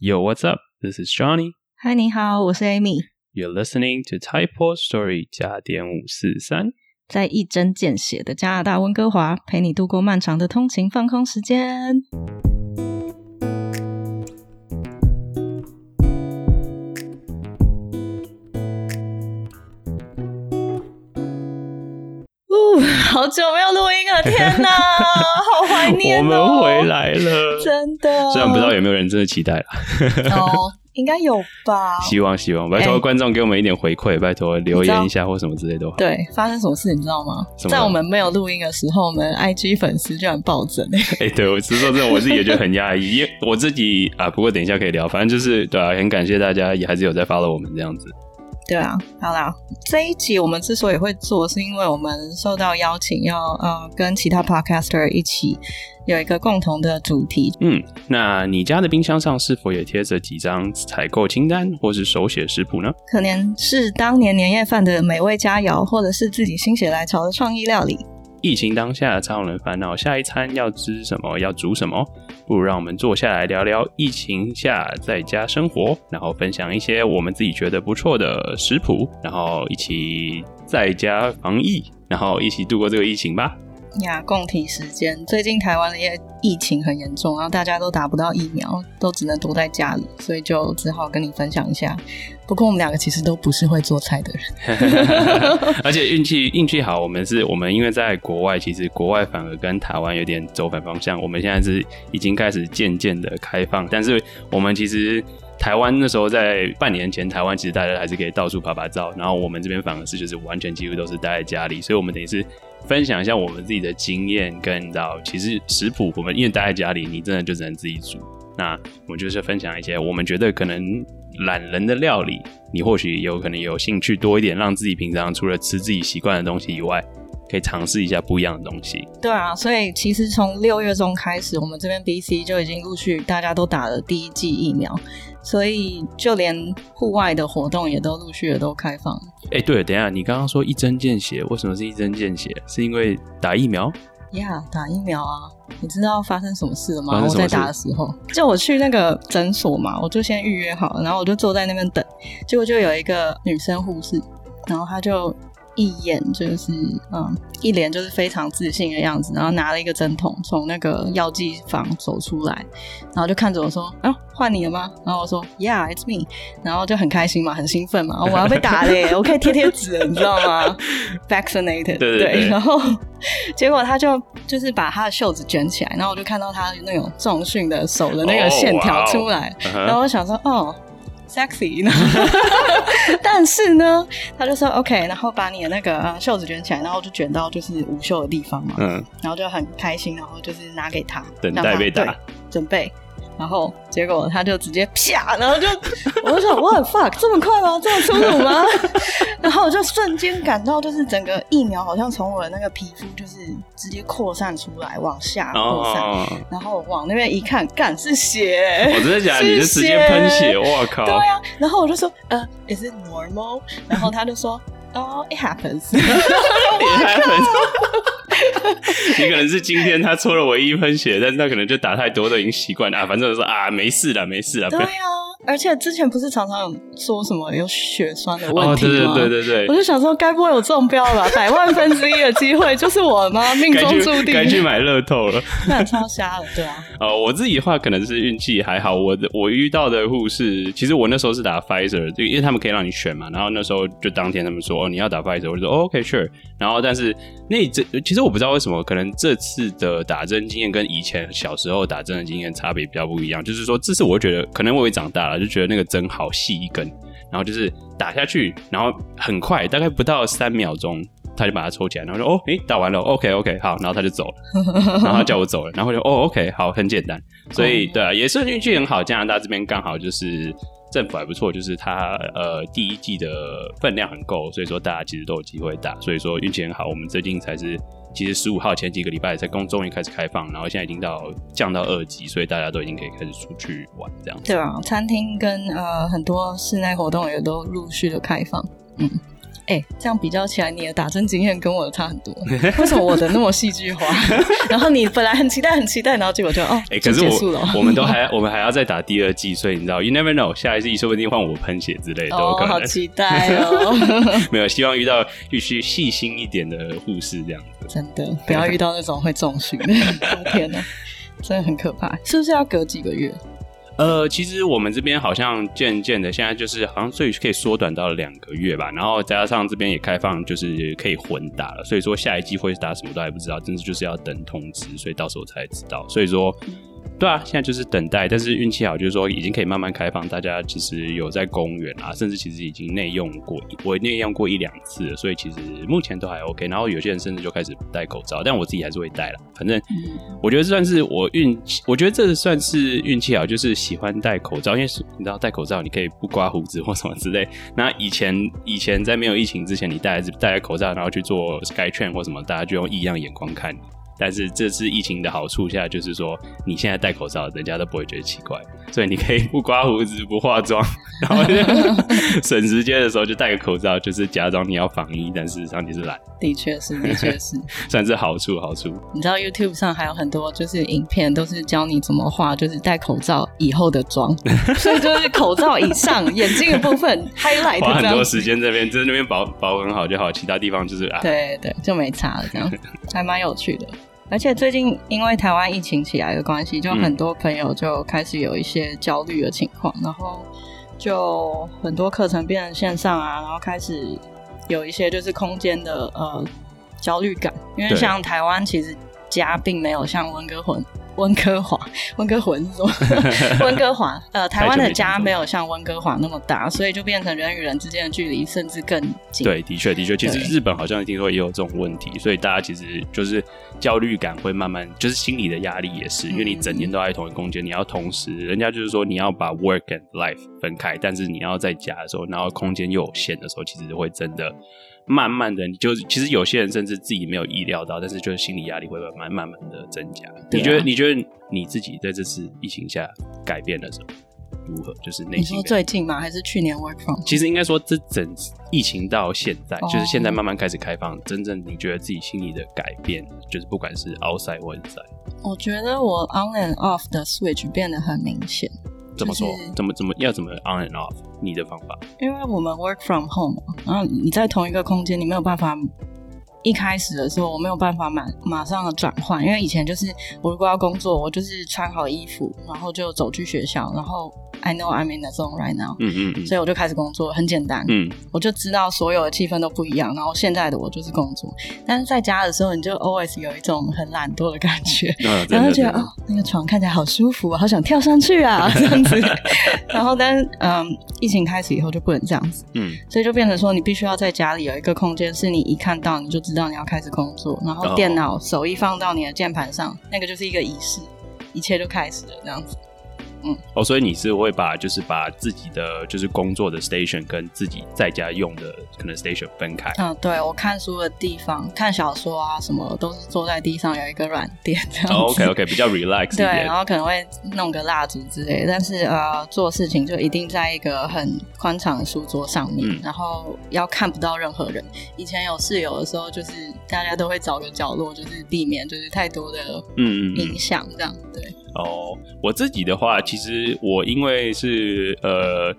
Yo, what's up? This is Johnny. 嗨，你好，我是 Amy。You're listening to Typo Story 加点五四三。在一针见血的加拿大温哥华，陪你度过漫长的通勤放空时间。好久没有录音了，天哪，好怀念我哦！们回，来了，真的。虽然不知道有没有人真的期待了，哦，应该有吧？希望希望，拜托哎观众给我们一点回馈，拜托留言一下或什么之类都好。对，发生什么事你知道吗？在我们没有录音的时候，我们 IG 粉丝居然暴增。哎、对我是说真的，我自己也觉得很压抑，因为我自己啊，不过等一下可以聊，反正就是对啊，很感谢大家，也还是有在 follow 我们这样子。对啊，好啦，这一集我们之所以会做，是因为我们受到邀请要呃跟其他 podcaster 一起有一个共同的主题。嗯，那你家的冰箱上是否也贴着几张采购清单或是手写食谱呢？可能是当年年夜饭的美味佳肴，或者是自己心血来潮的创意料理。疫情当下，常有人烦恼下一餐要吃什么，要煮什么。不如让我们坐下来聊聊疫情下在家生活，然后分享一些我们自己觉得不错的食谱，然后一起在家防疫，然后一起度过这个疫情吧。呀，共体时间。最近台湾的疫疫情很严重，然后大家都打不到疫苗，都只能躲在家里，所以就只好跟你分享一下。不过我们两个其实都不是会做菜的人。而且运气运气好，我们是我们因为在国外，其实国外反而跟台湾有点走反方向。我们现在是已经开始渐渐的开放，但是我们其实台湾那时候在半年前，台湾其实大家还是可以到处拍拍照，然后我们这边反而是就是完全几乎都是待在家里，所以我们等于是分享一下我们自己的经验，跟到其实食谱，我们因为待在家里，你真的就只能自己煮。那我们就是分享一些我们觉得可能懒人的料理，你或许有可能有兴趣多一点，让自己平常除了吃自己习惯的东西以外，可以尝试一下不一样的东西。对啊，所以其实从六月中开始，我们这边 BC 就已经陆续大家都打了第一剂疫苗，所以就连户外的活动也都陆续的都开放。哎、对了，等一下，你刚刚说一针见血，为什么是一针见血？是因为打疫苗？呀、打疫苗啊！你知道发生什么事了吗？我在打的时候，就我去那个诊所嘛，我就先预约好了，然后我就坐在那边等，结果就有一个女生护士，然后她就一眼就是嗯，一脸就是非常自信的样子，然后拿了一个针筒从那个药剂房走出来，然后就看着我说：“啊，换你了吗？”然后我说：“Yeah, it's me。”然后就很开心嘛，很兴奋嘛，哦我要被打了耶，我可以贴贴纸，你知道吗？Vaccinated，对对对 然后结果他就就是把他的袖子卷起来，然后我就看到他那种重训的手的那个线条出来，然后我想说，哦。sexy，是呢，他就说 OK，然后把你的那个、呃袖子卷起来，然后就卷到就是无袖的地方嘛，嗯，然后就很开心，然后就是拿给他，等让他待被打。对准备，然后结果他就直接啪，然后就 我就想 What fuck，这么快吗？这么粗鲁吗？然后我就瞬间感到，就是整个疫苗好像从我的那个皮肤就是直接扩散出来，往下扩散，哦，然后往那边一看，干是血，我真的假的？是你就直接喷血，我靠！对啊，然后我就说，呃，Is it normal？然后他就说，哦、i t happens。你可能是今天他抽了我一喷血，但是他可能就打太多，都已经习惯了啊。反正我说啊，没事了，没事了。对啊，而且之前不是常常有说什么有血栓的哦，问题对对吗？对对对我，就想说，该不会有中标了吧？百万分之一的机会就是我吗？命中注定，该去买乐透了。那超瞎了，对啊，呃，我自己的话可能是运气还好，我的我遇到的护士，其实我那时候是打 Pfizer，就因为他们可以让你选嘛，然后那时候就当天他们说哦你要打 Pfizer，我就说、哦、OK sure，然后但是那这其实我不知道为什么，可能这次的打针经验跟以前小时候打针的经验差别比较不一样，就是说这次我觉得可能我也长大了，就觉得那个针好细一根，然后就是打下去，然后很快，大概不到三秒钟。他就把它抽起来，然后说：“哦，诶，打完了，OK OK，好。”然后他就走了，然后他叫我走了，然后就哦，OK，好，很简单。所以对啊，也是运气很好，加拿大这边刚好就是政府还不错，就是它呃第一季的分量很够，所以说大家其实都有机会打，所以说运气很好。我们最近才是其实十五号前几个礼拜才公终于开始开放，然后现在已经到降到二级，所以大家都已经可以开始出去玩这样子。对啊，餐厅跟呃很多室内活动也都陆续的开放。嗯哎，这样比较起来，你的打针经验跟我的差很多，为什么我的那么戏剧化？然后你本来很期待，很期待，然后结果就哦，哎，可是我我们都还我们还要再打第二季，所以你知道，You never know，下一季说不定换我喷血之类的，哦，好期待哦！没有，希望遇到必须细心一点的护士这样子，真的不要遇到那种会重训的，天哪，真的很可怕，是不是要隔几个月？呃，其实我们这边好像渐渐的，现在就是好像最可以缩短到两个月吧，然后加上这边也开放，就是可以混打了，所以说下一季会打什么都还不知道，真的就是要等通知，所以到时候才知道，所以说。对啊，现在就是等待，但是运气好，就是说已经可以慢慢开放，大家其实有在公园啊，甚至其实已经内用过，我内用过一两次，所以其实目前都还 OK。然后有些人甚至就开始不戴口罩，但我自己还是会戴了。反正我觉得算是我运气，我觉得这算是运气好，就是喜欢戴口罩，因为你知道戴口罩你可以不刮胡子或什么之类。那以前以前在没有疫情之前，你戴戴口罩然后去做 Sky Train 或什么，大家就用异样眼光看你。但是这次疫情的好处下，就是说你现在戴口罩，人家都不会觉得奇怪，所以你可以不刮胡子、不化妆，然后 省时间的时候就戴个口罩，就是假装你要防疫，但事实上你是懒。的确是，的确是，算是好处，好处。你知道 YouTube 上还有很多就是影片，都是教你怎么化，就是戴口罩以后的妆，所以就是口罩以上眼睛的部分 highlight，花很多时间这边，就是那边保保很好就好，其他地方就是啊，对对，就没差了，这样还蛮有趣的。而且最近因为台湾疫情起来的关系，就很多朋友就开始有一些焦虑的情况，然后就很多课程变成线上啊，然后开始有一些就是空间的呃焦虑感，因为像台湾其实家并没有像温哥华。温哥华，温哥华是说温哥华，呃，台湾的家没有像温哥华那么大，所以就变成人与人之间的距离甚至更近。对，的确，的确，其实日本好像听说也有这种问题，所以大家其实就是焦虑感会慢慢，就是心理的压力也是，因为你整天都在同一空间，你要同时，人家就是说你要把 work and life 分开，但是你要在家的时候，然后空间又有限的时候，其实会真的。慢慢的，你就其实有些人甚至自己没有意料到，但是就是心理压力会慢慢慢慢的增加。你觉得？你觉得你自己在这次疫情下改变了什么？如何？就是内心？你说最近吗？还是去年 work from？其实应该说，这整疫情到现在，就是现在慢慢开始开放，真正你觉得自己心里的改变，就是不管是 outside 或 inside。我觉得我 on and off 的 switch 变得很明显。怎么说？怎么怎么要怎么 on and off？你的方法？因为我们 work from home，然后你在同一个空间，你没有办法一开始的时候，我没有办法马马上的转换。因为以前就是我如果要工作，我就是穿好衣服，然后就走去学校，然后。I know I'm in the zone right now。嗯嗯嗯，所以我就开始工作，很简单。嗯，我就知道所有的气氛都不一样。然后现在的我就是工作，但是在家的时候，你就 always 有一种很懒惰的感觉，然后觉得哦，那个床看起来好舒服，好想跳上去啊，这样子。然后，但是嗯，疫情开始以后就不能这样子。嗯，所以就变成说，你必须要在家里有一个空间，是你一看到你就知道你要开始工作，然后电脑手一放到你的键盘上，那个就是一个仪式，一切就开始了这样子。嗯，哦，所以你是会把就是把自己的就是工作的 station 跟自己在家用的可能 station 分开。嗯，对我看书的地方、看小说啊什么，都是坐在地上有一个软垫这样子。OK OK，比较 relax 对，然后可能会弄个蜡烛之类，但是呃，做事情就一定在一个很宽敞的书桌上面，然后要看不到任何人。以前有室友的时候，就是大家都会找个角落，就是避免就是太多的嗯影响这样对。哦，我自己的话，其实我因为是呃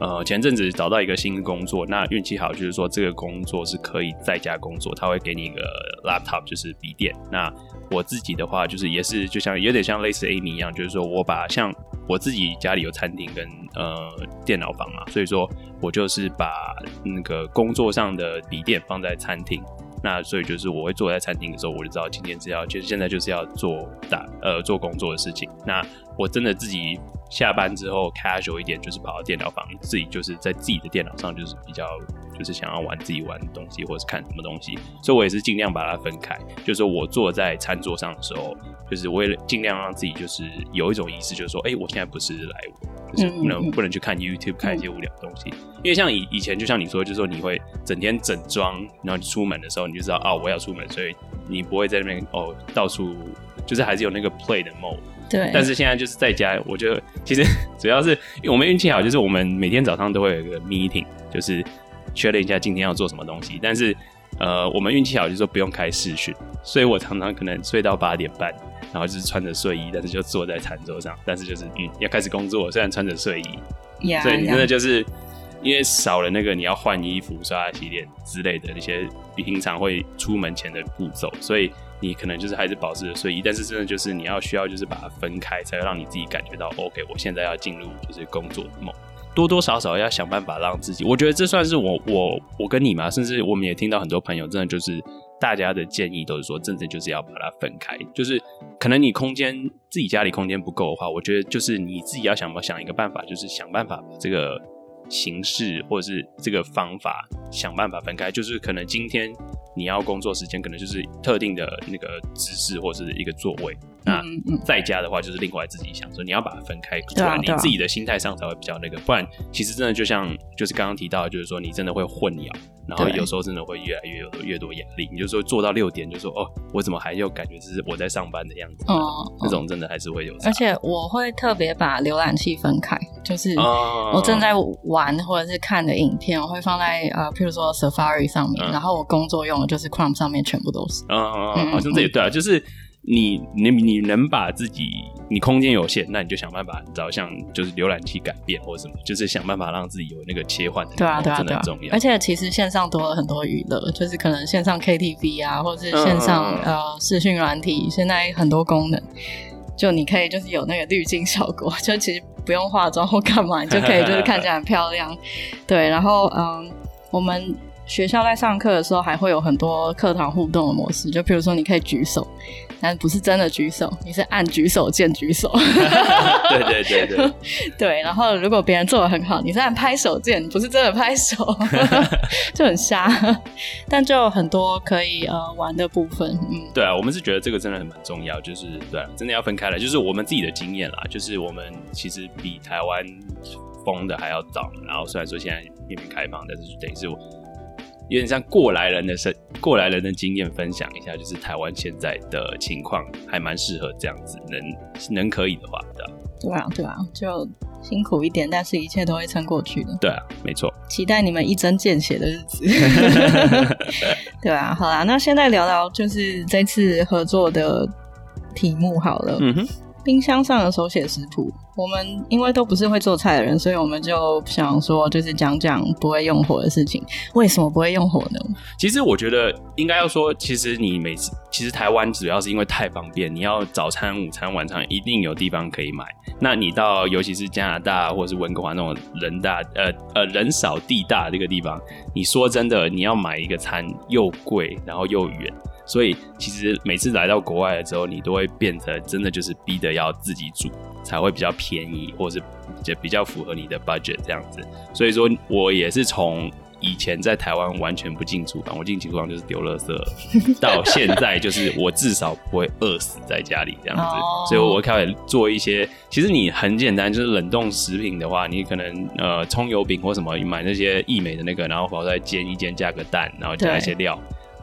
呃前阵子找到一个新工作，那运气好，就是说这个工作是可以在家工作，他会给你一个 laptop，就是笔电。那我自己的话，就是也是就像有点像类似 Amy 一样，就是说我把像我自己家里有餐厅跟呃电脑房嘛，所以说我就是把那个工作上的笔电放在餐厅。那所以就是我会坐在餐厅的时候，我就知道今天是要，就是现在就是要做打呃做工作的事情。那我真的自己下班之后 casual 一点，就是跑到电脑房，自己就是在自己的电脑上，就是比较就是想要玩自己玩的东西，或者是看什么东西。所以我也是尽量把它分开，就是我坐在餐桌上的时候，就是为了尽量让自己就是有一种仪式，就是说，哎，我现在不是来，就是不能不能去看 YouTube 看一些无聊的东西。因为像以以前，就像你说，就是说你会整天整装，然后你出门的时候，你就知道哦，我要出门，所以你不会在那边哦到处，就是还是有那个 play 的 mode。对。但是现在就是在家，我觉得其实 主要是我们运气好，就是我们每天早上都会有一个 meeting，就是确认一下今天要做什么东西。但是呃，我们运气好，就是说不用开视讯，所以我常常可能睡到八点半，然后就是穿着睡衣，但是就坐在餐桌上，但是就是嗯要开始工作，虽然穿着睡衣，所以你真的就是因为少了那个你要换衣服、刷牙、洗脸之类的那些平常会出门前的步骤，所以。你可能就是还是保持着睡衣，但是真的就是你要需要就是把它分开，才会让你自己感觉到 OK。我现在要进入就是工作的梦，多多少少要想办法让自己。我觉得这算是我我我跟你嘛，甚至我们也听到很多朋友，真的就是大家的建议都是说，真的就是要把它分开。就是可能你空间自己家里空间不够的话，我觉得就是你自己要想想一个办法，就是想办法把这个形式或者是这个方法想办法分开。就是可能今天。你要工作时间可能就是特定的那个姿势或者是一个座位，那在家的话就是另外自己想说你要把它分开，不然你自己的心态上才会比较那个，不然其实真的就像就是刚刚提到，就是说你真的会混淆，然后有时候真的会越来越有越多压力。你就说做到六点就说哦，我怎么还有感觉是我在上班的样子？哦，这种真的还是会有。而且我会特别把浏览器分开，就是我正在玩或者是看的影片，我会放在呃，譬如说 Safari 上面，然后我工作用的。就是 Chrome 上面全部都是，嗯，好像这也对啊，就是你你你能把自己你空间有限，那你就想办法找像就是浏览器改变或者什么，就是想办法让自己有那个切换的，对啊对啊对啊，重要。而且其实线上多了很多娱乐，就是可能线上 KTV 啊，或者是线上呃视讯软体，现在很多功能，就你可以就是有那个滤镜效果，就其实不用化妆或干嘛，你就可以就是看起来很漂亮，对，然后嗯，我们。学校在上课的时候还会有很多课堂互动的模式，就比如说你可以举手，但不是真的举手，你是按举手键举手。对对对对 对。然后如果别人做的很好，你是按拍手键，不是真的拍手，就很瞎。但就有很多可以呃玩的部分。嗯，对啊，我们是觉得这个真的很蛮重要，就是对，真的要分开来。就是我们自己的经验啦，就是我们其实比台湾封的还要早。然后虽然说现在面面开放，但是等于是我。有点像过来人的生过来人的经验分享一下，就是台湾现在的情况还蛮适合这样子，能能可以的话，对吧？对啊，对啊，就辛苦一点，但是一切都会撑过去的。对啊，没错。期待你们一针见血的日子。对啊，好啦，那现在聊聊就是这次合作的题目好了。嗯哼。冰箱上的手写食谱，我们因为都不是会做菜的人，所以我们就想说，就是讲讲不会用火的事情。为什么不会用火呢？其实我觉得应该要说，其实你每次其实台湾主要是因为太方便，你要早餐、午餐、晚餐一定有地方可以买。那你到尤其是加拿大或者是温哥华那种人大呃呃人少地大这个地方，你说真的，你要买一个餐又贵，然后又远。所以其实每次来到国外的时候，你都会变成真的就是逼的要自己煮才会比较便宜，或者是就比较符合你的 budget 这样子。所以说我也是从以前在台湾完全不进厨房，我进厨房就是丢垃圾，到现在就是我至少不会饿死在家里这样子。所以我开始做一些，其实你很简单，就是冷冻食品的话，你可能呃葱油饼或什么买那些易美的那个，然后跑出来煎一煎，加个蛋，然后加一些料。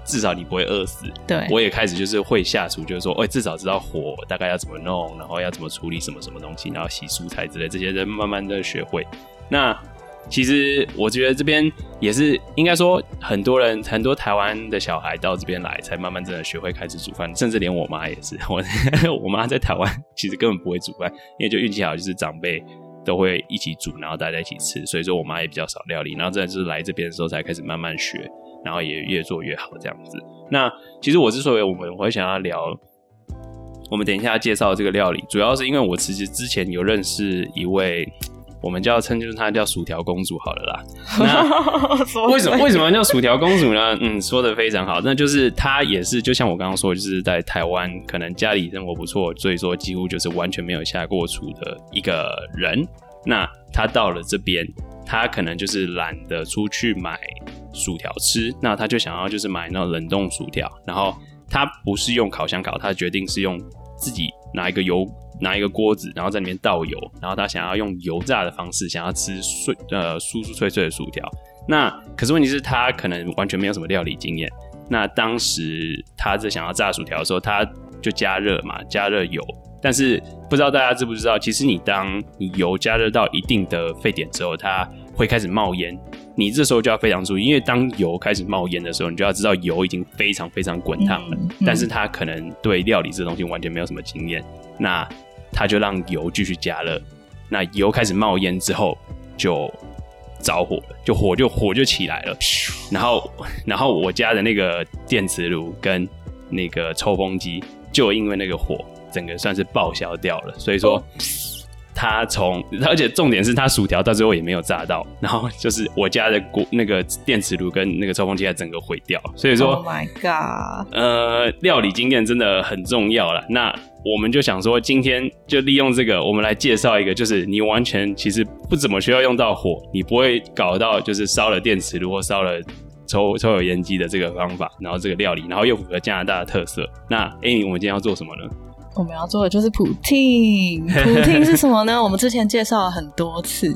至少你不会饿死。对，我也开始就是会下厨，就是说，哎，至少知道火大概要怎么弄，然后要怎么处理什么什么东西，然后洗蔬菜之类，这些人慢慢的学会。那其实我觉得这边也是应该说，很多人很多台湾的小孩到这边来，才慢慢真的学会开始煮饭，甚至连我妈也是。我 我妈在台湾其实根本不会煮饭，因为就运气好，就是长辈都会一起煮，然后大家一起吃，所以说我妈也比较少料理。然后真的就是来这边的时候才开始慢慢学。然后也越做越好，这样子。那其实我之所以我们会想要聊，我们等一下介绍这个料理，主要是因为我其实之前有认识一位，我们叫称就是她叫薯条公主好了啦。那为什么为什么叫薯条公主呢？嗯，说的非常好，那就是她也是就像我刚刚说，就是在台湾可能家里生活不错，所以说几乎就是完全没有下过厨的一个人。那她到了这边。他可能就是懒得出去买薯条吃，那他就想要就是买那种冷冻薯条。然后他不是用烤箱烤，他决定是用自己拿一个油拿一个锅子，然后在里面倒油，然后他想要用油炸的方式，想要吃碎呃酥酥脆脆的薯条。那可是问题是，他可能完全没有什么料理经验。那当时他在想要炸薯条的时候，他就加热嘛，加热油。但是不知道大家知不知道，其实你当你油加热到一定的沸点之后，它会开始冒烟，你这时候就要非常注意，因为当油开始冒烟的时候，你就要知道油已经非常非常滚烫了，嗯嗯但是它可能对料理这东西完全没有什么经验，那他就让油继续加热，那油开始冒烟之后就着火了，就火就火就起来了，然后然后我家的那个电磁炉跟那个抽风机就因为那个火，整个算是报销掉了，所以说。他从，而且重点是他薯条到最后也没有炸到，然后就是我家的锅那个电磁炉跟那个抽风机还整个毁掉，所以说 Oh my god！呃，料理经验真的很重要了。那我们就想说，今天就利用这个，我们来介绍一个，就是你完全其实不怎么需要用到火，你不会搞到就是烧了电磁炉或烧了抽 抽油烟机的这个方法，然后这个料理，然后又符合加拿大的特色。那 Amy，我们今天要做什么呢？我们要做的就是普汀。普汀是什么呢？我们之前介绍了很多次。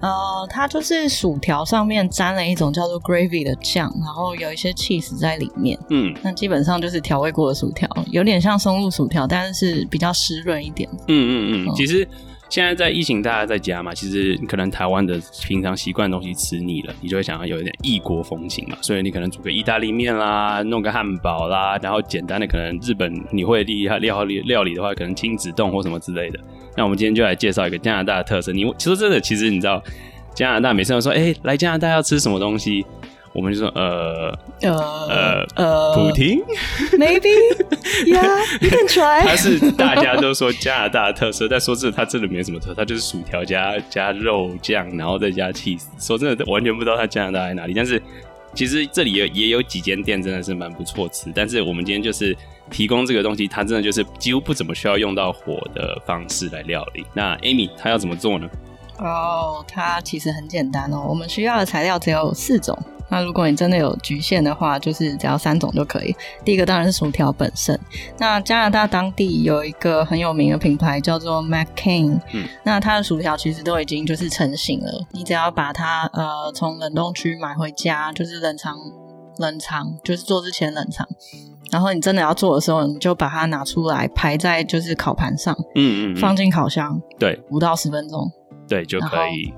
呃，它就是薯条上面沾了一种叫做 gravy 的酱，然后有一些 cheese 在里面。嗯那基本上就是调味过的薯条，有点像松露薯条，但是是比较湿润一点。嗯嗯嗯，嗯其实现在在疫情，大家在家嘛，其实可能台湾的平常习惯的东西吃腻了，你就会想要有一点异国风情嘛，所以你可能煮个意大利面啦，弄个汉堡啦，然后简单的可能日本你会厉害料理料理的话，可能亲子冻或什么之类的。那我们今天就来介绍一个加拿大的特色。你其实真的，其实你知道加拿大每次都说，哎、来加拿大要吃什么东西，我们就说呃呃呃呃普汀。，maybe，yeah，you can 它 try。是大家都说加拿大的特色，但说真的，它真的没什么特色，它就是薯条加加肉酱，然后再加 cheese。说真的，完全不知道它加拿大在哪里。但是其实这里也也有几间店真的是蛮不错吃。但是我们今天就是提供这个东西，它真的就是几乎不怎么需要用到火的方式来料理。那 Amy 她要怎么做呢？哦，它其实很简单哦，我们需要的材料只有四种。那如果你真的有局限的话，就是只要三种就可以。第一个当然是薯条本身。那加拿大当地有一个很有名的品牌叫做 McCain，嗯，那它的薯条其实都已经就是成型了，你只要把它呃从冷冻区买回家，就是冷藏冷藏，就是做之前冷藏。然后你真的要做的时候，你就把它拿出来排在就是烤盘上，嗯嗯放进烤箱对五到十分钟。对就可以。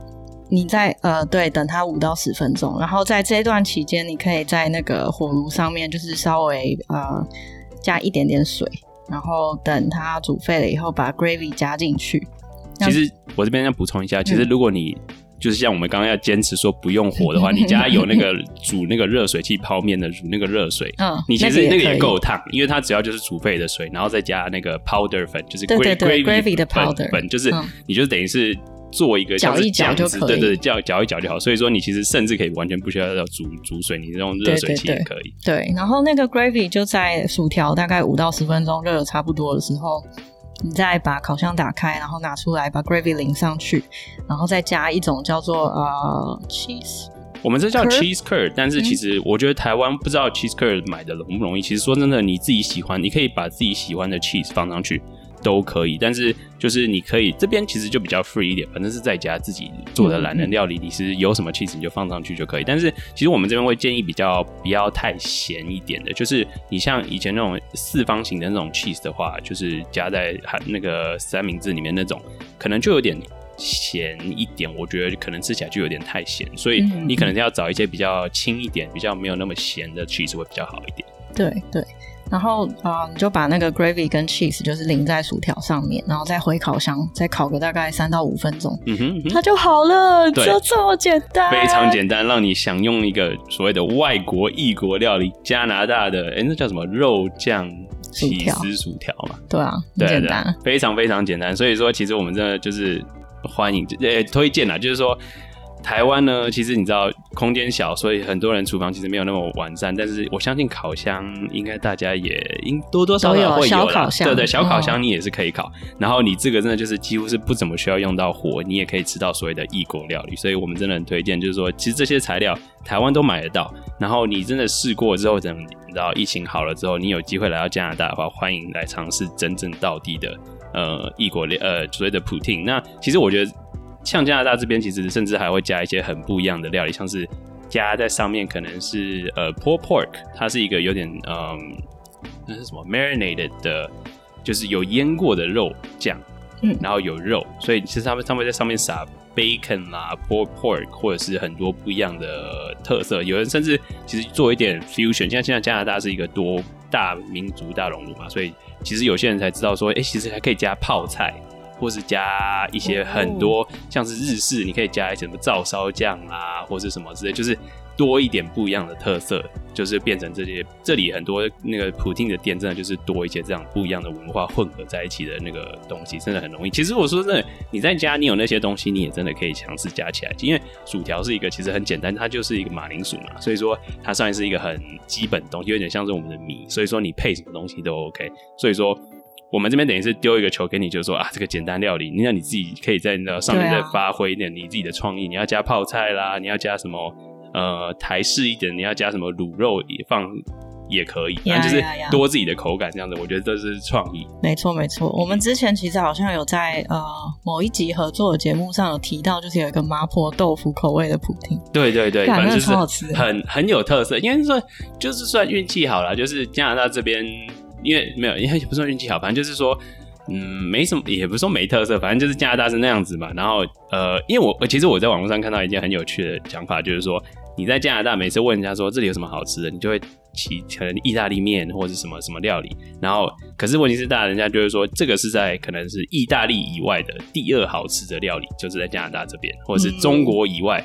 你在呃对，等它五到十分钟，然后在这段期间，你可以在那个火炉上面就是稍微呃加一点点水，然后等它煮沸了以后，把 gravy 加进去。其实我这边要补充一下，其实如果你就是像我们刚刚要坚持说不用火的话，你家有那个煮那个热水器泡面的煮那个热水，嗯，你其实那个也够烫，因为它只要就是煮沸的水，然后再加那个 powder 粉，就是对对对 gravy gravy 的 powder 粉，就是嗯你就等于是做一个搅一搅就可以对对，搅搅一搅就好。所以说你其实甚至可以完全不需要要煮煮水，你用热水器也可以。对，然后那个 gravy 就在薯条大概五到十分钟热的差不多的时候，你再把烤箱打开，然后拿出来把 gravy 淋上去，然后再加一种叫做呃 cheese。我们这叫 Curd？cheese curd，但是其实我觉得台湾不知道 cheese curd 买的容不容易。其实说真的，你自己喜欢，你可以把自己喜欢的 cheese 放上去都可以。但是就是你可以这边其实就比较 free 一点，反正是在家自己做的懒人料理，你是有什么 cheese 你就放上去就可以。但是其实我们这边会建议比较不要太咸一点的，就是你像以前那种四方形的那种 cheese 的话，就是加在那个三明治里面那种，可能就有点。咸一点，我觉得可能吃起来就有点太咸，所以你可能要找一些比较轻一点、比较没有那么咸的 cheese 会比较好一点。对对，然后啊、呃你就把那个 gravy 跟 cheese 就是淋在薯条上面，然后再回烤箱，再烤个大概三到五分钟，嗯哼，嗯哼它就好了，对就这么简单，非常简单，让你享用一个所谓的外国异国料理，加拿大的哎，那叫什么肉酱起司薯条嘛？对啊，很简单。，非常非常简单。所以说，其实我们真的就是欢迎，呃，推荐啦，就是说。台湾呢，其实你知道空间小，所以很多人厨房其实没有那么完善。但是我相信烤箱应该大家也应多多少少会有啦小烤箱对对，小烤嗯箱你也是可以烤。然后你这个真的就是几乎是不怎么需要用到火，你也可以吃到所谓的异国料理。所以我们真的很推荐，就是说其实这些材料台湾都买得到。然后你真的试过之后，等你知道疫情好了之后，你有机会来到加拿大的话，欢迎来尝试真正到地的呃异国料呃所谓的普汀。那其实我觉得像加拿大这边，其实甚至还会加一些很不一样的料理，像是加在上面可能是呃 pulled pork，它是一个有点嗯那是什么 marinated 的，就是有腌过的肉酱，嗯然后有肉，所以其实他们他们会在上面撒 bacon 啦，pork pork，或者是很多不一样的特色。有人甚至其实做一点 fusion，像现在加拿大是一个多大民族大熔炉嘛，所以其实有些人才知道说，哎，其实还可以加泡菜，或是加一些很多像是日式，你可以加一些什么照烧酱啊，或是什么之类，就是。多一点不一样的特色，就是变成这些。这里很多那个普汀的店，真的就是多一些这样不一样的文化混合在一起的那个东西，真的很容易。其实我说真的，你在家你有那些东西，你也真的可以尝试加起来。因为薯条是一个其实很简单，它就是一个马铃薯嘛，所以说它算是一个很基本的东西，有点像是我们的米，所以说你配什么东西都 OK。所以说我们这边等于是丢一个球给你，就是说啊，这个简单料理，你让你自己可以在那上面再发挥一点你自己的创意。你要加泡菜啦，你要加什么？呃，台式一点，你要加什么卤肉也放也可以，反正就是多自己的口感这样子。我觉得这是创意。没错，没错。我们之前其实好像有在呃某一集合作的节目上有提到，就是有一个麻婆豆腐口味的普丁。对对对，反正就是很很有特色。因为说就是算运气好了，就是加拿大这边，因为没有，因为不算运气好，反正就是说。嗯，没什么，也不是说没特色，反正就是加拿大是那样子嘛。然后，呃，因为我其实我在网络上看到一件很有趣的讲法，就是说你在加拿大每次问人家说这里有什么好吃的，你就会提可能意大利面或者什么什么料理。然后，可是问题是大人家就是说这个是在可能是意大利以外的第二好吃的料理，就是在加拿大这边，或者是中国以外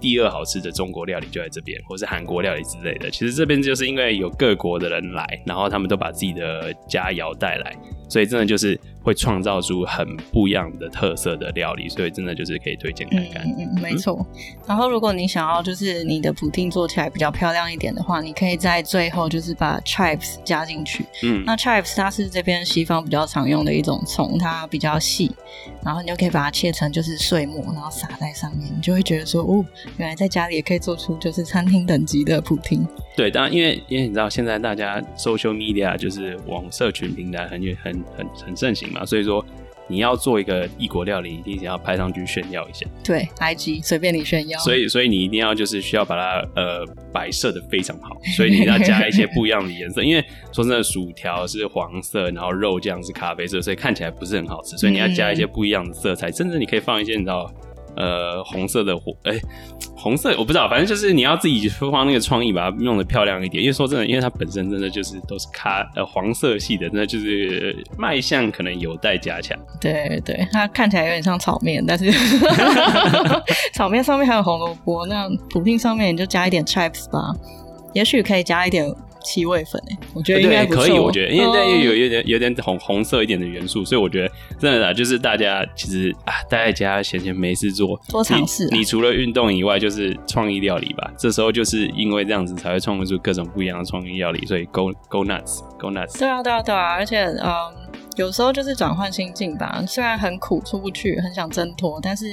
第二好吃的中国料理就在这边，或是韩国料理之类的。其实这边就是因为有各国的人来，然后他们都把自己的佳肴带来。所以真的就是会创造出很不一样的特色的料理，所以真的就是可以推荐看看。嗯嗯，没错。然后如果你想要就是你的普丁做起来比较漂亮一点的话，你可以在最后就是把 chives 加进去。嗯，那 chives 它是这边西方比较常用的一种葱，它比较细，然后你就可以把它切成就是碎末，然后撒在上面，你就会觉得说，哦，原来在家里也可以做出就是餐厅等级的普丁。对，当然因为因为你知道现在大家 social media 就是网社群平台很很。很很盛行嘛，所以说你要做一个异国料理，一定要拍上去炫耀一下。对，IG 随便你炫耀。所以，所以你一定要就是需要把它呃摆设的非常好，所以你要加一些不一样的颜色。因为说真的，薯条是黄色，然后肉酱是咖啡色，所以看起来不是很好吃。所以你要加一些不一样的色彩，甚至你可以放一些你知道。呃，红色的火，哎，红色我不知道，反正就是你要自己放那个创意，把它弄得漂亮一点。因为说真的，因为它本身真的就是都是咖呃黄色系的，那就是卖相可能有待加强。对对，它看起来有点像炒面，但是 炒面上面还有红萝卜，那普丁上面你就加一点 chips 吧，也许可以加一点。七味粉诶，我觉得应该可以。我觉得，因为这又有有点有点红红色一点的元素，所以我觉得真的啦，就是大家其实啊，待在家闲闲没事做，多尝试。你除了运动以外，就是创意料理吧。这时候就是因为这样子，才会创造出各种不一样的创意料理。所以，Go Go Nuts，Go Nuts。对啊，对啊，对啊！而且，嗯，有时候就是转换心境吧。虽然很苦，出不去，很想挣脱，但是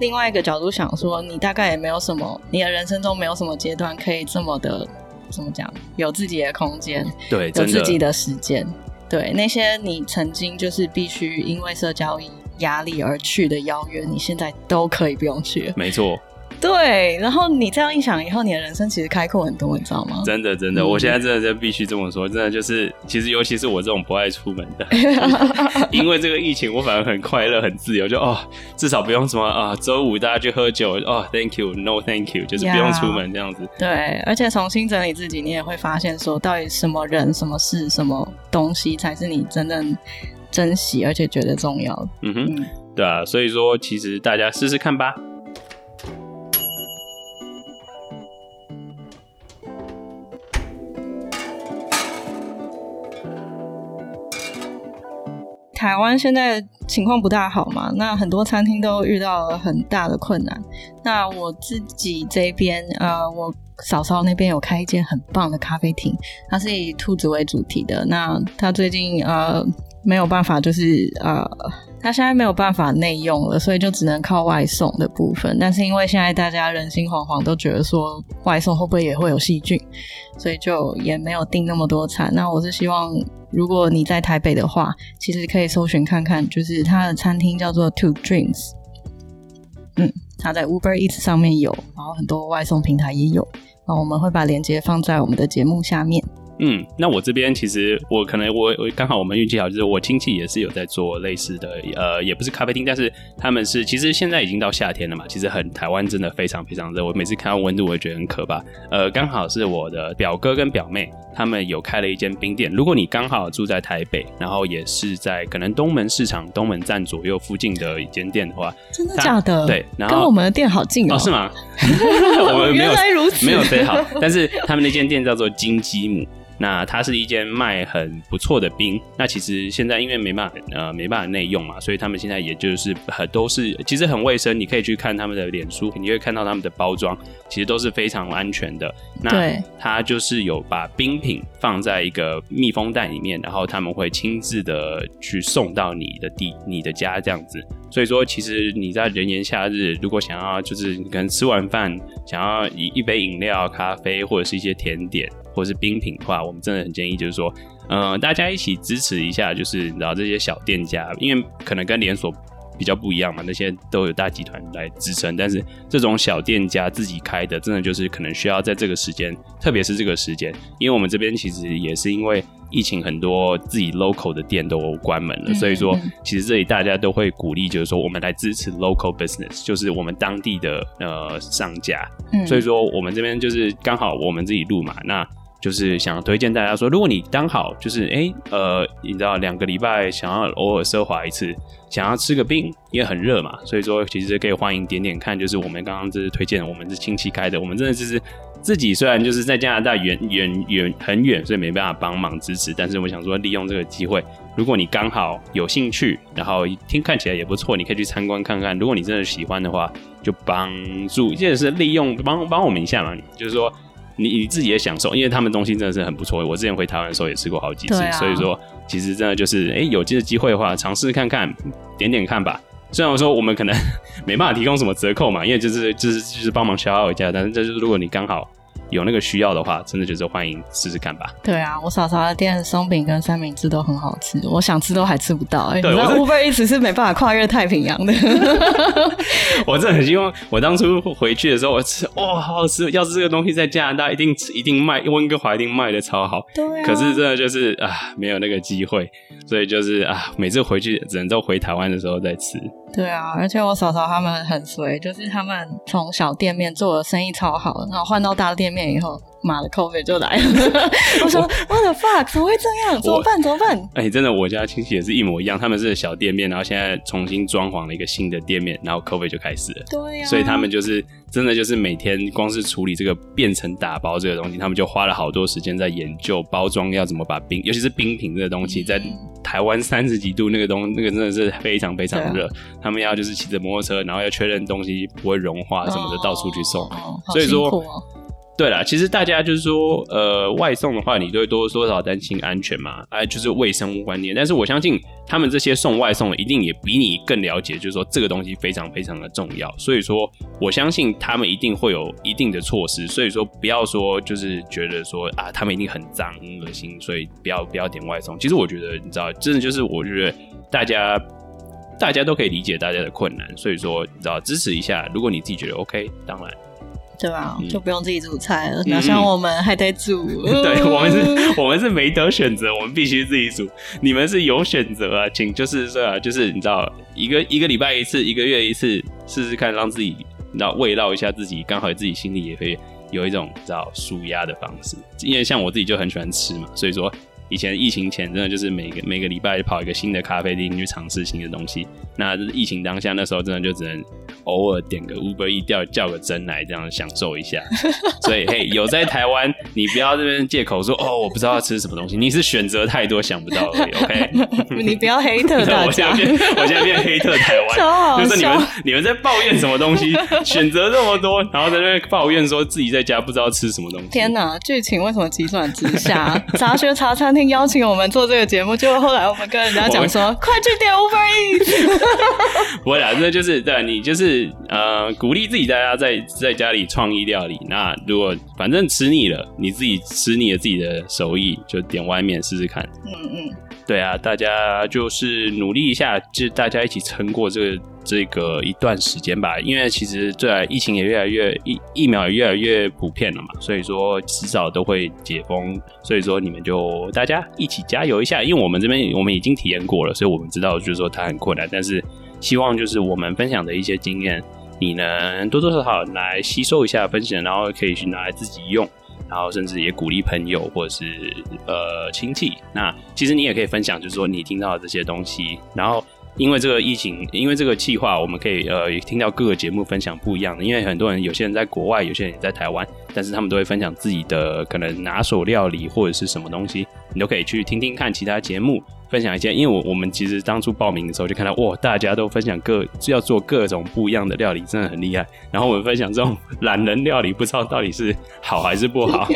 另外一个角度想说，你大概也没有什么，你的人生中没有什么阶段可以这么的。怎么讲？有自己的空间，对，有自己的时间，对那些你曾经就是必须因为社交压力而去的邀约，你现在都可以不用去。没错。对，然后你这样一想，以后你的人生其实开阔很多，你知道吗？真的，真的，我现在真的就必须这么说，真的就是，其实尤其是我这种不爱出门的，因为这个疫情，我反而很快乐、很自由，就哦，至少不用什么啊，周五大家去喝酒哦，Thank you，No Thank you，就是不用出门这样子。对，而且重新整理自己，你也会发现说，到底什么人、什么事、什么东西才是你真正珍惜而且觉得重要的。嗯哼，对啊，所以说其实大家试试看吧。台湾现在情况不大好嘛，那很多餐厅都遇到了很大的困难。那我自己这边，呃，我嫂嫂那边有开一间很棒的咖啡厅，它是以兔子为主题的。那他最近呃没有办法，就是呃。他现在没有办法内用了，所以就只能靠外送的部分。但是因为现在大家人心惶惶，都觉得说外送会不会也会有细菌，所以就也没有订那么多餐。那我是希望，如果你在台北的话，其实可以搜寻看看，就是他的餐厅叫做 Two Dreams，嗯，他在 Uber Eats 上面有，然后很多外送平台也有。那我们会把链接放在我们的节目下面。嗯，那我这边其实我可能我我刚好我们运气好，就是我亲戚也是有在做类似的，呃，也不是咖啡厅，但是他们是其实现在已经到夏天了嘛，其实很台湾真的非常非常热，我每次看到温度我也觉得很可怕。呃，刚好是我的表哥跟表妹他们有开了一间冰店，如果你刚好住在台北，然后也是在可能东门市场东门站左右附近的一间店的话，真的假的？对，然后跟我们的店好近哦，是吗？我们没有原来如此，没有飞好，但是他们那间店叫做金鸡母。那它是一间卖很不错的冰，那其实现在因为没办法呃没办法内用嘛，所以他们现在也就是很都是其实很卫生，你可以去看他们的脸书，你会看到他们的包装，其实都是非常安全的。那它就是有把冰品放在一个密封袋里面，然后他们会亲自的去送到你的地你的家这样子。所以说，其实你在炎炎夏日，如果想要就是可能吃完饭想要一一杯饮料、咖啡或者是一些甜点。或是冰品的话，我们真的很建议，就是说，嗯，大家一起支持一下，就是你知道这些小店家，因为可能跟连锁比较不一样嘛，那些都有大集团来支撑，但是这种小店家自己开的，真的就是可能需要在这个时间，特别是这个时间，因为我们这边其实也是因为疫情，很多自己 local 的店都关门了，所以说，其实这里大家都会鼓励，就是说，我们来支持 local business，就是我们当地的呃商家，所以说我们这边就是刚好我们自己录嘛，那。就是想推荐大家说，如果你刚好就是哎呃，你知道两个礼拜想要偶尔奢华一次，想要吃个冰，因为很热嘛，所以说其实可以欢迎点点看。就是我们刚刚这是推荐，我们是亲戚开的，我们真的就是自己虽然就是在加拿大远远远很远，所以没办法帮忙支持，但是我想说利用这个机会，如果你刚好有兴趣，然后听看起来也不错，你可以去参观看看。如果你真的喜欢的话，就帮助，这也是利用帮帮我们一下嘛，就是说。你你自己也享受，因为他们东西真的是很不错。我之前回台湾的时候也吃过好几次，所以说其实真的就是，哎，有这个机会的话，尝试看看，点点看吧。虽然说我们可能 没办法提供什么折扣嘛，因为就是就是就是帮忙消耗一下，但是这就是如果你刚好。有那个需要的话，真的就是欢迎试试看吧。对啊，我嫂嫂的店松饼跟三明治都很好吃，我想吃都还吃不到。你知道乌贝一直是没办法跨越太平洋的。我真的很希望，我当初回去的时候，我吃哇，好好吃！要是这个东西在加拿大，一定一定卖，温哥华一定卖的超好。对。可是真的就是啊，没有那个机会，所以就是啊，每次回去只能都回台湾的时候再吃。对啊，而且我嫂嫂他们很随，就是他们从小店面做的生意超好，然后换到大店面以后，妈的 COVID 就来了。我说 What the fuck？怎么会这样？怎么办？怎么办？哎，真的，我家亲戚也是一模一样，他们是小店面，然后现在重新装潢了一个新的店面，然后 COVID 就开始了。对呀，所以他们就是真的就是每天光是处理这个变成打包这个东西，他们就花了好多时间在研究包装要怎么把冰，尤其是冰品这个东西在。台湾三十几度，那个东那个真的是非常非常热。他们要就是骑着摩托车，然后要确认东西不会融化什么的，到处去送。所以说，对了，其实大家就是说，呃，外送的话，你都会多多少担心安全嘛，哎，就是卫生观念。但是我相信，他们这些送外送的一定也比你更了解，就是说这个东西非常非常的重要。所以说，我相信他们一定会有一定的措施。所以说，不要说就是觉得说啊，他们一定很脏很恶心，所以不要不要点外送。其实我觉得，你知道，真的就是我觉得大家大家都可以理解大家的困难。所以说，你知道，支持一下。如果你自己觉得 OK，当然。对吧？就不用自己煮菜了。哪像我们还得煮。对我们是，我们是没得选择，我们必须自己煮。你们是有选择啊，请就是说啊，就是你知道，一个一个礼拜一次，一个月一次，试试看，让自己你知道慰劳一下自己，刚好自己心里也会有一种知道舒压的方式。因为像我自己就很喜欢吃嘛，所以说以前疫情前真的就是每个每个礼拜跑一个新的咖啡厅去尝试新的东西。那疫情当下那时候真的就只能。偶尔点个 Uber E 叫叫个真奶，这样享受一下。所以嘿，有在台湾，你不要这边借口说哦，我不知道要吃什么东西。你是选择太多，想不到而已。OK，你不要黑特大家。我现在我现在变黑特台湾，就是你们你们在抱怨什么东西？选择这么多，然后在那边抱怨说自己在家不知道吃什么东西。天哪，剧情为什么急转直下？杂学茶餐厅邀请我们做这个节目，结果后来我们跟人家讲说，快去点 Uber E。不会啦，这就是对你就是。呃，鼓励自己大家在在家里创意料理。那如果反正吃腻了，你自己吃腻了自己的手艺，就点外面试试看。嗯嗯，对啊，大家就是努力一下，就大家一起撑过这个这个一段时间吧，因为其实这疫情也越来越疫疫苗也越来越普遍了嘛，所以说迟早都会解封，所以说你们就大家一起加油一下，因为我们这边我们已经体验过了，所以我们知道就是说它很困难，但是希望就是我们分享的一些经验，你能多多少少来吸收一下分享，然后可以去拿来自己用。然后甚至也鼓励朋友或者是呃亲戚。那其实你也可以分享，就是说你听到的这些东西。然后因为这个疫情，因为这个计划，我们可以呃听到各个节目分享不一样的。因为很多人有些人在国外，有些人也在台湾，但是他们都会分享自己的可能拿手料理或者是什么东西，你都可以去听听看其他节目。分享一些，因为我我们其实当初报名的时候就看到，哇，大家都分享各要做各种不一样的料理，真的很厉害。然后我们分享这种懒人料理，不知道到底是好还是不好。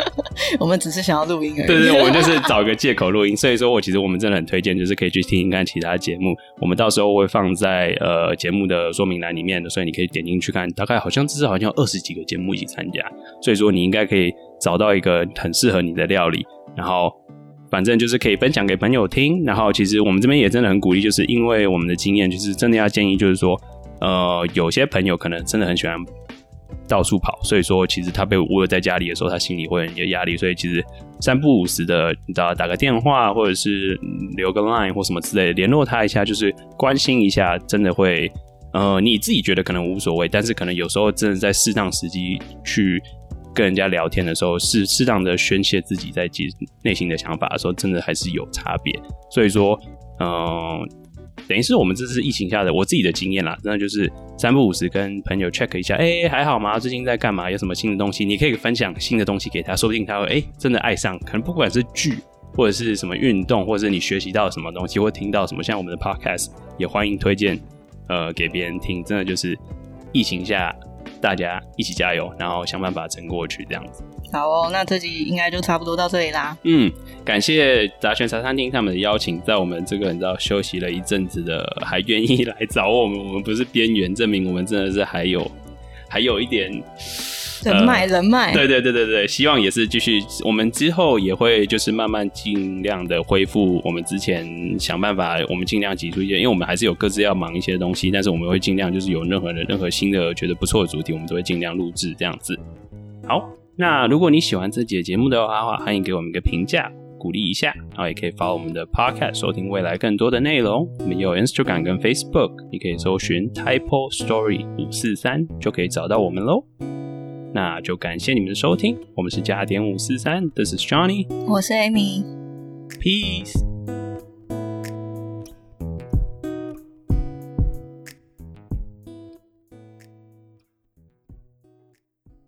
我们只是想要录音而已。对对，我们就是找个借口录音。所以说我其实我们真的很推荐，就是可以去听听看其他节目。我们到时候会放在呃节目的说明栏里面的，所以你可以点进去看。大概好像至少好像有二十几个节目一起参加，所以说你应该可以找到一个很适合你的料理，然后。反正就是可以分享给朋友听，然后其实我们这边也真的很鼓励，就是因为我们的经验，就是真的要建议，就是说，呃，有些朋友可能真的很喜欢到处跑，所以说其实他被窝在家里的时候，他心里会很有压力，所以其实三不五时的，你知道打个电话或者是留个 line 或什么之类的联络他一下，就是关心一下，真的会，呃，你自己觉得可能无所谓，但是可能有时候真的在适当时机去。跟人家聊天的时候，适适当的宣泄自己在己内心的想法的时候，真的还是有差别。所以说，嗯，等于是我们这次疫情下的我自己的经验啦，真的就是三不五时跟朋友 check 一下，哎，还好吗？最近在干嘛？有什么新的东西？你可以分享新的东西给他，说不定他会哎真的爱上。可能不管是剧或者是什么运动，或者是你学习到什么东西，或听到什么，像我们的 podcast 也欢迎推荐呃给别人听。真的就是疫情下。大家一起加油，然后想办法撑过去，这样子。好哦，那这集应该就差不多到这里啦。嗯，感谢杂泉茶餐厅他们的邀请，在我们这个你知道休息了一阵子的，还愿意来找我们，我们不是边缘，证明我们真的是还有还有一点。人脉，人脉，对对对对对，希望也是继续，我们之后也会就是慢慢尽量的恢复我们之前想办法，我们尽量挤出一些，因为我们还是有各自要忙一些东西，但是我们会尽量就是有任何的任何新的觉得不错的主题，我们都会尽量录制这样子。好，那如果你喜欢这节节目的话，欢迎给我们一个评价。鼓励一下，然后也可以发我们的 Podcast 收听未来更多的内容。我们有 Instagram 跟 Facebook，你可以搜寻 Typo Story 五四三就可以找到我们喽。那就感谢你们的收听，我们是加点五四三，This is Johnny，我是 Amy，Peace。